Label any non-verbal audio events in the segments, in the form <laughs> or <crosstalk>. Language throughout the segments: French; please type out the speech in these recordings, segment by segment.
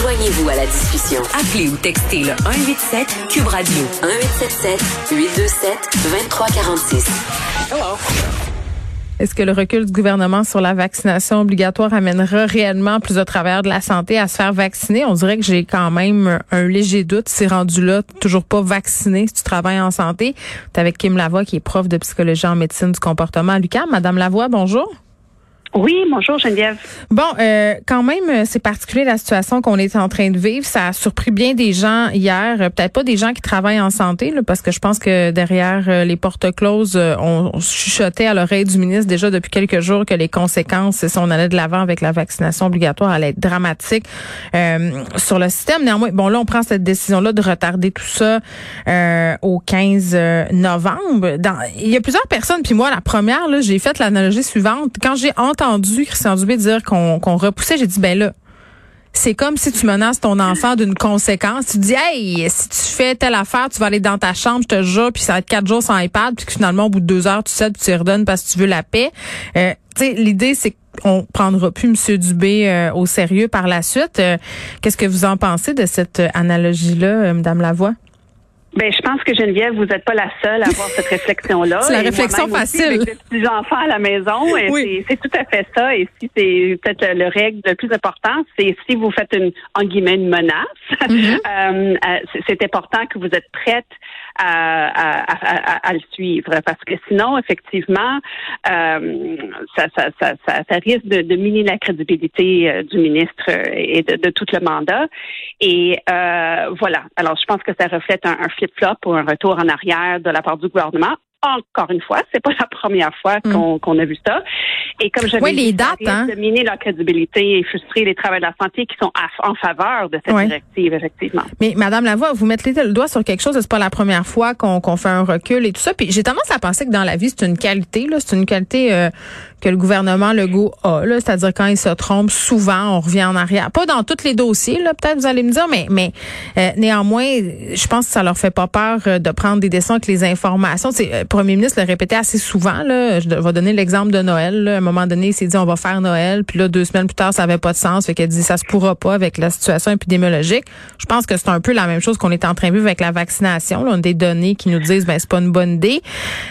Joignez-vous à la discussion. Appelez ou textez le 187 Cube Radio 1877 827 2346. Hello. Est-ce que le recul du gouvernement sur la vaccination obligatoire amènera réellement plusieurs travailleurs de la santé à se faire vacciner? On dirait que j'ai quand même un léger doute. C'est rendu là, toujours pas vacciné si tu travailles en santé. Tu avec Kim Lavoie, qui est prof de psychologie en médecine du comportement à l'UQAM. Madame Lavoie, bonjour. Oui, bonjour Geneviève. Bon, euh, quand même, euh, c'est particulier la situation qu'on est en train de vivre. Ça a surpris bien des gens hier, euh, peut-être pas des gens qui travaillent en santé, là, parce que je pense que derrière euh, les portes closes, on chuchotait à l'oreille du ministre déjà depuis quelques jours que les conséquences, si on allait de l'avant avec la vaccination obligatoire, allaient être dramatiques sur le système. Néanmoins, bon là, on prend cette décision-là de retarder tout ça au 15 novembre. Il y a plusieurs personnes, puis moi, la première, j'ai fait l'analogie suivante. Quand j'ai entendu Christian Dubé dire qu'on repoussait, j'ai dit ben là, c'est comme si tu menaces ton enfant d'une conséquence. Tu dis, hey, si tu fais telle affaire, tu vas aller dans ta chambre, je te jure, puis ça va être quatre jours sans iPad, puis finalement, au bout de deux heures, tu sais, puis tu redonnes parce que tu veux la paix. Euh, tu sais, l'idée, c'est qu'on prendra plus M. Dubé euh, au sérieux par la suite. Euh, qu'est-ce que vous en pensez de cette analogie-là, Madame Lavoie? Ben, je pense que Geneviève, vous n'êtes pas la seule à avoir cette <laughs> réflexion-là. c'est la réflexion facile. Aussi, petits enfants à la maison, oui. c'est tout à fait ça. Et si c'est peut-être le, règle le plus important, c'est si vous faites une en guillemets une menace, mm-hmm. <laughs> euh, euh, c'est important que vous êtes prête à, à, à, à, le suivre, parce que sinon, effectivement, euh, ça, ça, ça, ça, risque de, de miner la crédibilité euh, du ministre et de, de, tout le mandat. Et euh, voilà. Alors, je pense que ça reflète un, un flip-flop ou un retour en arrière de la part du gouvernement encore une fois, c'est pas <laughs> la première fois mm. qu'on a vu ça. Et comme j'avais oui, les dates, hein? de miner leur crédibilité et frustrer les travailleurs de la santé qui sont en faveur de cette directive, effectivement. Mais Madame Lavoie, vous mettez le doigt sur quelque chose, c'est pas la première fois qu'on fait un recul et tout ça. Puis j'ai tendance à penser que dans la vie, c'est une qualité, là, c'est une qualité euh, que le gouvernement Legault a, là, c'est-à-dire quand il se trompe, souvent on revient en arrière. Pas dans tous les dossiers, là, peut-être vous allez me dire, mais mais euh, néanmoins, je pense que ça leur fait pas peur euh, de prendre des décisions avec les informations. C'est premier ministre le répétait assez souvent. Là. Je vais donner l'exemple de Noël. À un moment donné, il s'est dit on va faire Noël. Puis là, deux semaines plus tard, ça avait pas de sens. Fait qu'elle dit ça se pourra pas avec la situation épidémiologique. Je pense que c'est un peu la même chose qu'on est en train de vivre avec la vaccination. Là. On a des données qui nous disent ben c'est pas une bonne idée.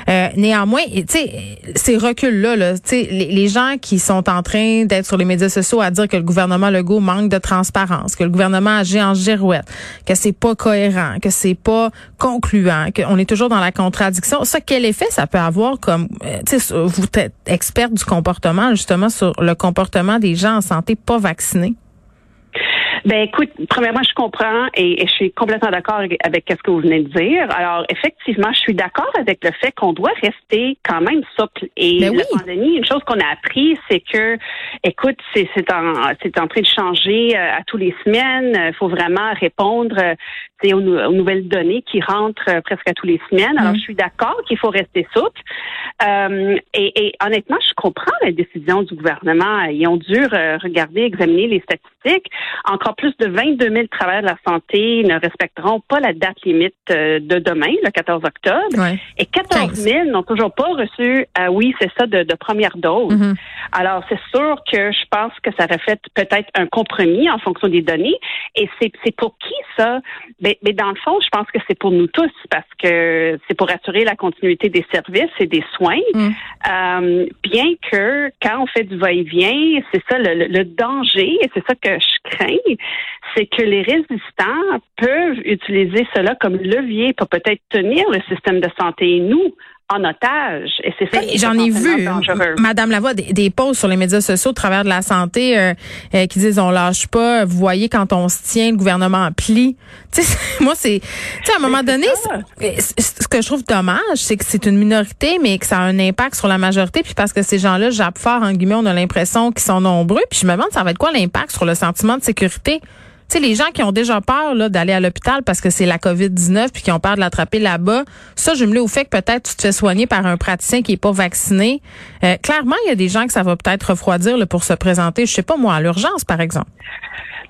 Euh, néanmoins, tu sais, ces reculs-là, là, les, gens qui sont en train d'être sur les médias sociaux à dire que le gouvernement Legault manque de transparence, que le gouvernement agit en girouette, que c'est pas cohérent, que c'est pas concluant, qu'on est toujours dans la contradiction. Ça, quel effet ça peut avoir comme, euh, tu sais, vous êtes experte du comportement, justement, sur le comportement des gens en santé pas vaccinés? Ben écoute, premièrement, je comprends et, je suis complètement d'accord avec, ce que vous venez de dire. Alors effectivement, je suis d'accord avec le fait qu'on doit rester quand même souple. Et ben la pandémie, une chose qu'on a appris, c'est que, écoute, c'est en en train de changer euh, à tous les semaines. Il faut vraiment répondre euh, aux, aux, nouvelles données qui rentrent euh, presque à tous les semaines. Alors mm. je suis d'accord qu'il faut rester souple. et, et, honnêtement, je comprends la décision du gouvernement. Ils ont dû regarder, examiner les statistiques. Encore plus de 22 000 travailleurs de la santé ne respecteront pas la date limite euh, de demain, le 14 octobre. Et 14 000 n'ont toujours pas reçu, euh, oui, c'est ça, de, première dose. Mm-hmm. Alors, c'est sûr que je pense que ça reflète peut-être un compromis en fonction des données. Et c'est pour qui ça? Mais, mais, dans le fond, je pense que c'est pour nous tous parce que c'est pour assurer la continuité des services et des soins. Mm. Euh, bien que quand on fait du va-et-vient, c'est ça le, le danger, et c'est ça que je crains, c'est que les résistants peuvent utiliser cela comme levier pour peut-être tenir le système de santé. Et nous, en otage. Et c'est ça. J'en ai vu, Madame Lavoie, des, des posts sur les médias sociaux au travers de la santé euh, euh, qui disent on lâche pas. Vous voyez quand on se tient, le gouvernement plie. <laughs> Tu sais, moi c'est, tu sais, à un moment donné, ce que je trouve dommage, c'est que c'est une minorité, mais que ça a un impact sur la majorité. Puis parce que ces gens-là jappent fort en guillemets, on a l'impression qu'ils sont nombreux. Puis je me demande ça va être quoi l'impact sur le sentiment de sécurité? Sais, les gens qui ont déjà peur là, d'aller à l'hôpital parce que c'est la COVID-19 puis qui ont peur de l'attraper là-bas, ça, je me l'ai au fait que peut-être tu te fais soigner par un praticien qui est pas vacciné. Euh, clairement, il y a des gens que ça va peut-être refroidir là, pour se présenter, je sais pas moi, à l'urgence, par exemple.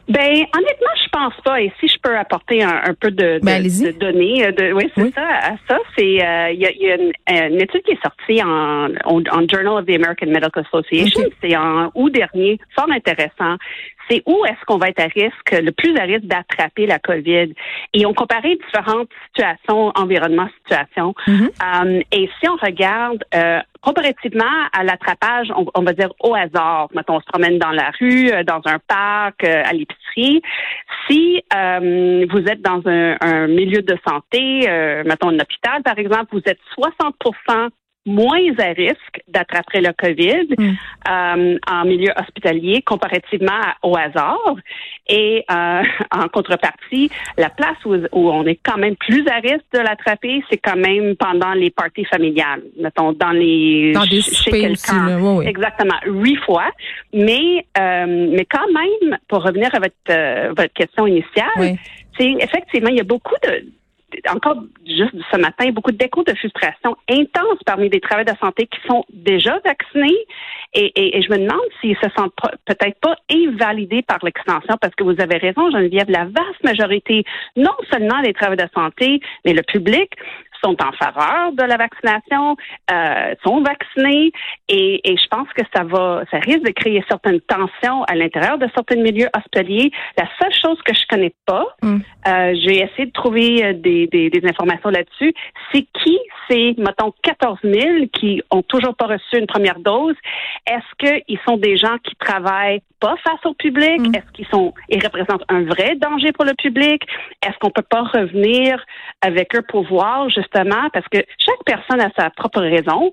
Ben honnêtement, pense pas. Et si je peux apporter un, peu de, ben, données, euh, de, oui, c'est ça. À ça, c'est euh, il y, a, une, étude qui est sortie en, en, Journal of the American Medical Association. C'est en août dernier, fort intéressant. C'est où est-ce qu'on va être à risque, le plus à risque d'attraper la COVID? Et on comparait différentes situations, environnements, situations. Mm-hmm. et si on regarde comparativement à l'attrapage, on, va dire au hasard, mettons, on se promène dans la rue, euh, dans un parc, euh, à l'épicerie, si euh, vous êtes dans un, milieu de santé, mettons un hôpital par exemple, vous êtes 60 moins à risque d'attraper le COVID mm. euh, en milieu hospitalier comparativement au hasard. Et euh, <laughs> en contrepartie, la place où, on est quand même plus à risque de l'attraper, c'est quand même pendant les parties familiales, mettons dans les dans des chez quelqu'un. Exactement, huit fois. Mais euh, mais quand même, pour revenir à votre votre question initiale, c'est effectivement il y a beaucoup de encore juste ce matin, beaucoup d'échos de frustration intense parmi des travailleurs de santé qui sont déjà vaccinés. Et, et, je me demande s'ils se sentent peut-être pas invalidés par l'extension, parce que vous avez raison, Geneviève, la vaste majorité, non seulement des travailleurs de santé, mais le public, sont en faveur de la vaccination, euh, sont vaccinés et, et, je pense que ça va, ça risque de créer certaines tensions à l'intérieur de certains milieux hospitaliers. La seule chose que je connais pas, mm. euh, j'ai essayé de trouver euh, des, des, des informations là-dessus, c'est qui c'est, mettons, 14 000 qui ont toujours pas reçu une première dose? Est-ce qu'ils sont des gens qui travaillent pas face au public? Mm. Est-ce qu'ils sont, ils représentent un vrai danger pour le public? Est-ce qu'on peut pas revenir avec eux pour voir, justement, parce que chaque personne a sa propre raison.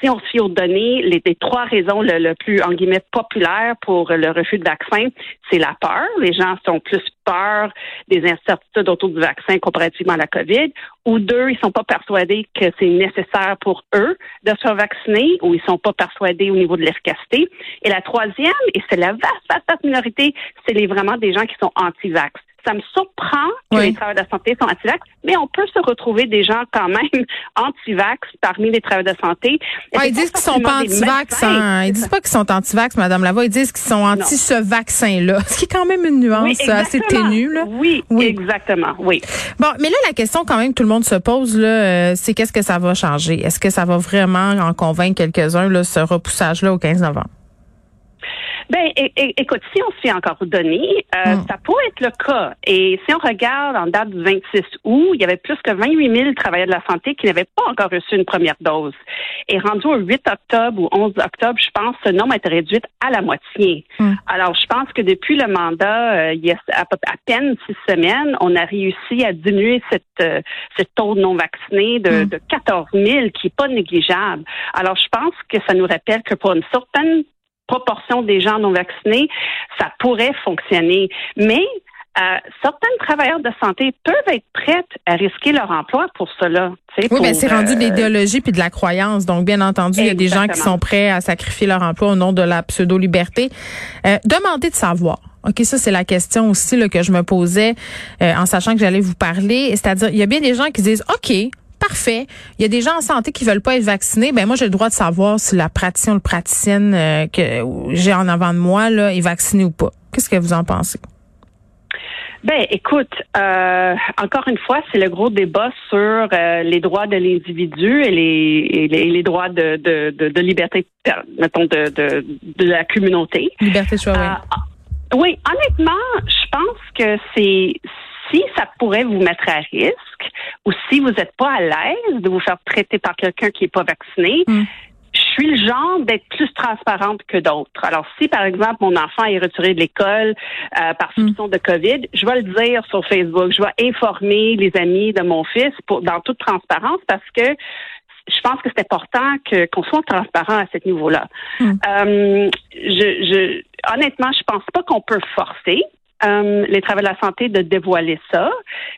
Si on se fie aux données, les, trois raisons le, plus, en guillemets, populaires pour le refus de vaccin, c'est la peur. Les gens sont plus peur des incertitudes autour du vaccin comparativement à la COVID. Ou deux, ils sont pas persuadés que c'est nécessaire pour eux de se faire vacciner ou ils sont pas persuadés au niveau de l'efficacité. Et la troisième, et c'est la vaste, vaste, vaste minorité, c'est vraiment des gens qui sont anti-vax. Ça me surprend que les travailleurs de la santé sont anti-vax, mais on peut se retrouver des gens quand même <laughs> anti-vax parmi les travailleurs de santé. ils disent qu'ils sont pas anti-vax. Hein. Ils disent pas qu'ils sont anti-vax, Madame Lavoie. Ils disent qu'ils sont anti ce vaccin-là. <laughs> Ce qui est quand même une nuance assez ténue. Là. Oui, oui, exactement. Oui. Bon, mais là, la question quand même que tout le monde se pose, là, euh, c'est qu'est-ce que ça va changer? Est-ce que ça va vraiment en convaincre quelques-uns, ce repoussage-là au 15 novembre? Ben, écoute, si on se fait encore données, euh, hmm. ça pourrait être le cas. Et si on regarde en date du 26 août, il y avait plus que 28 000 travailleurs de la santé qui n'avaient pas encore reçu une première dose. Et rendu au 8 octobre ou 11 octobre, je pense que ce nombre a été réduit à la moitié. Hmm. Alors, je pense que depuis le mandat, euh, il y a à, peine six semaines, on a réussi à diminuer cette, euh, ce taux de non vaccinés de, hmm. de 14 000, qui est pas négligeable. Alors, je pense que ça nous rappelle que pour une certaine proportion des gens non vaccinés, ça pourrait fonctionner. Mais euh, certains travailleurs de santé peuvent être prêts à risquer leur emploi pour cela. Oui, mais c'est rendu de euh, l'idéologie puis de la croyance. Donc, bien entendu, il y a des gens qui sont prêts à sacrifier leur emploi au nom de la pseudo-liberté. Euh, demandez de savoir. OK, ça c'est la question aussi là, que je me posais en sachant que j'allais vous parler. C'est-à-dire, il y a bien des gens qui disent, OK, parfait. Il y a des gens en santé qui veulent pas être vaccinés. Ben moi, j'ai le droit de savoir si la praticien ou le praticienne euh, que j'ai en avant de moi là est vacciné ou pas. Qu'est-ce que vous en pensez? Ben, écoute, euh, encore une fois, c'est le gros débat sur euh, les droits de l'individu et les, les, droits de, de, de, liberté, mettons, de, de, de la communauté. Liberté de choix, oui. Oui, honnêtement, je pense que c'est si ça pourrait vous mettre à risque ou si vous n'êtes pas à l'aise de vous faire traiter par quelqu'un qui n'est pas vacciné, hmm. je suis le genre d'être plus transparente que d'autres. Alors, si, par exemple, mon enfant est retiré de l'école euh, par hmm. soupçon de COVID, je vais le dire sur Facebook. Je vais informer les amis de mon fils pour, dans toute transparence parce que je pense que c'est important que qu'on soit transparent à ce niveau-là. Hmm. Euh, je, je, honnêtement, je pense pas qu'on peut forcer. Euh, les travailleurs de la santé de dévoiler ça.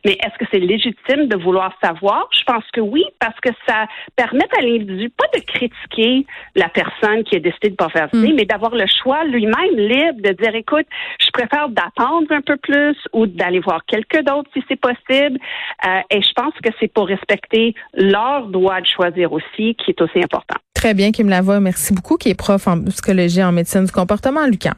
Mais est-ce que c'est légitime de vouloir savoir? Je pense que oui, parce que ça permet à l'individu pas de critiquer la personne qui a décidé de pas faire mm. mais d'avoir le choix lui-même libre de dire, écoute, je préfère d'attendre un peu plus ou d'aller voir quelques d'autres si c'est possible. Euh, et je pense que c'est pour respecter leur droit de choisir aussi qui est aussi important. Très bien, Kim Lavoie. Merci beaucoup, qui est prof en psychologie et en médecine du comportement, Lucas.